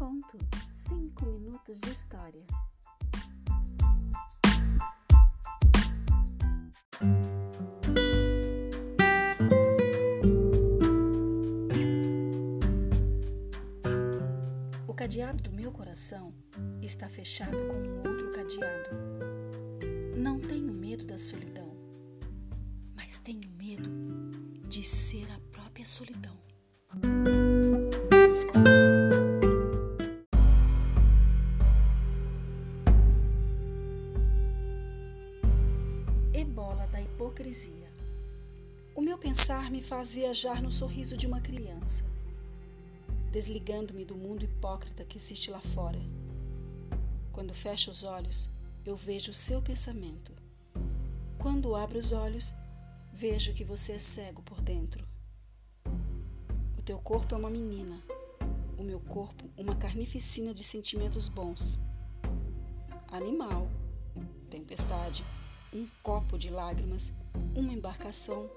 minuto, cinco minutos de história. O cadeado do meu coração está fechado com um outro cadeado. Não tenho medo da solidão, mas tenho medo de ser a própria solidão. Ebola da hipocrisia. O meu pensar me faz viajar no sorriso de uma criança, desligando-me do mundo hipócrita que existe lá fora. Quando fecho os olhos, eu vejo o seu pensamento. Quando abro os olhos, vejo que você é cego por dentro. O teu corpo é uma menina, o meu corpo uma carnificina de sentimentos bons. Animal, tempestade, um copo de lágrimas, uma embarcação,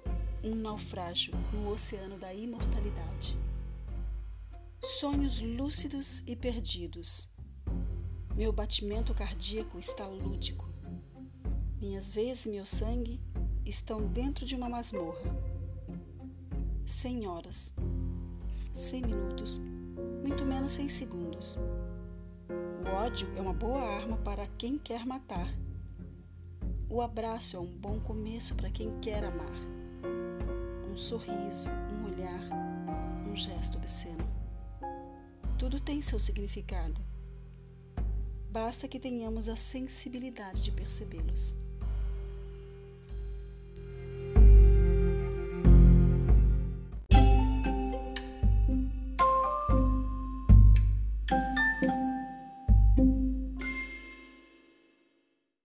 um naufrágio no oceano da imortalidade. Sonhos lúcidos e perdidos. Meu batimento cardíaco está lúdico. Minhas veias e meu sangue estão dentro de uma masmorra. Cem horas, cem minutos, muito menos cem segundos. O ódio é uma boa arma para quem quer matar. O abraço é um bom começo para quem quer amar. Um sorriso, um olhar, um gesto obsceno. Tudo tem seu significado. Basta que tenhamos a sensibilidade de percebê-los.